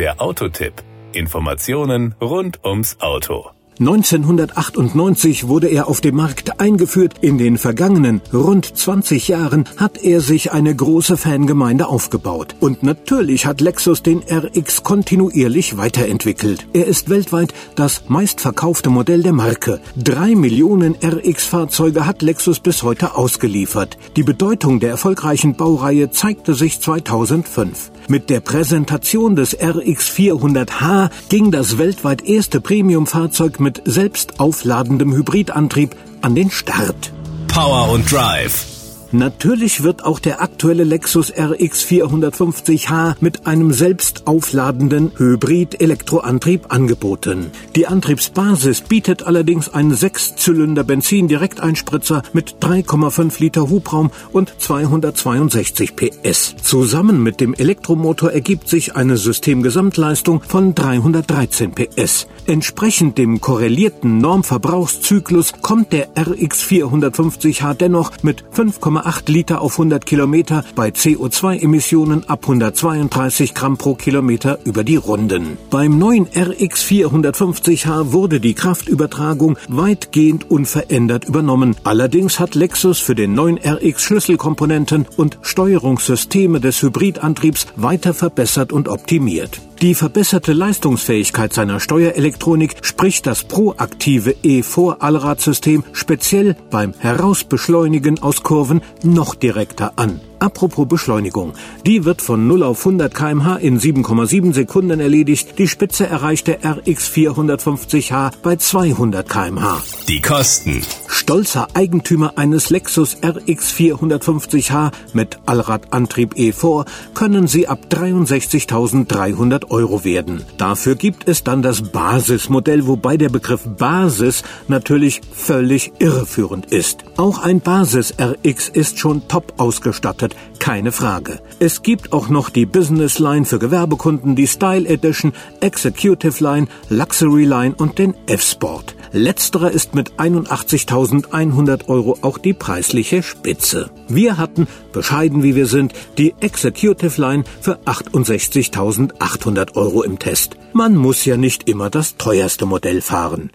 Der Autotipp. Informationen rund ums Auto. 1998 wurde er auf dem Markt eingeführt. In den vergangenen rund 20 Jahren hat er sich eine große Fangemeinde aufgebaut. Und natürlich hat Lexus den RX kontinuierlich weiterentwickelt. Er ist weltweit das meistverkaufte Modell der Marke. Drei Millionen RX-Fahrzeuge hat Lexus bis heute ausgeliefert. Die Bedeutung der erfolgreichen Baureihe zeigte sich 2005. Mit der Präsentation des RX 400h ging das weltweit erste Premiumfahrzeug mit selbst aufladendem Hybridantrieb an den Start. Power und Drive Natürlich wird auch der aktuelle Lexus RX 450h mit einem selbst aufladenden Hybrid-Elektroantrieb angeboten. Die Antriebsbasis bietet allerdings einen Sechszylinder Benzin-Direkteinspritzer mit 3,5 Liter Hubraum und 262 PS. Zusammen mit dem Elektromotor ergibt sich eine Systemgesamtleistung von 313 PS. Entsprechend dem korrelierten Normverbrauchszyklus kommt der RX 450h dennoch mit 5,8 0,8 Liter auf 100 Kilometer bei CO2-Emissionen ab 132 Gramm pro Kilometer über die Runden. Beim neuen RX 450h wurde die Kraftübertragung weitgehend unverändert übernommen. Allerdings hat Lexus für den neuen RX Schlüsselkomponenten und Steuerungssysteme des Hybridantriebs weiter verbessert und optimiert. Die verbesserte Leistungsfähigkeit seiner Steuerelektronik spricht das proaktive E-Vor-Allradsystem speziell beim Herausbeschleunigen aus Kurven noch direkter an. Apropos Beschleunigung. Die wird von 0 auf 100 kmh in 7,7 Sekunden erledigt. Die Spitze erreicht der RX 450h bei 200 kmh. Die Kosten. Stolzer Eigentümer eines Lexus RX 450h mit Allradantrieb E4 können sie ab 63.300 Euro werden. Dafür gibt es dann das Basismodell, wobei der Begriff Basis natürlich völlig irreführend ist. Auch ein Basis RX ist schon top ausgestattet wird, keine Frage. Es gibt auch noch die Business Line für Gewerbekunden, die Style Edition, Executive Line, Luxury Line und den F-Sport. Letzterer ist mit 81.100 Euro auch die preisliche Spitze. Wir hatten, bescheiden wie wir sind, die Executive Line für 68.800 Euro im Test. Man muss ja nicht immer das teuerste Modell fahren.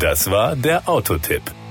Das war der Autotipp.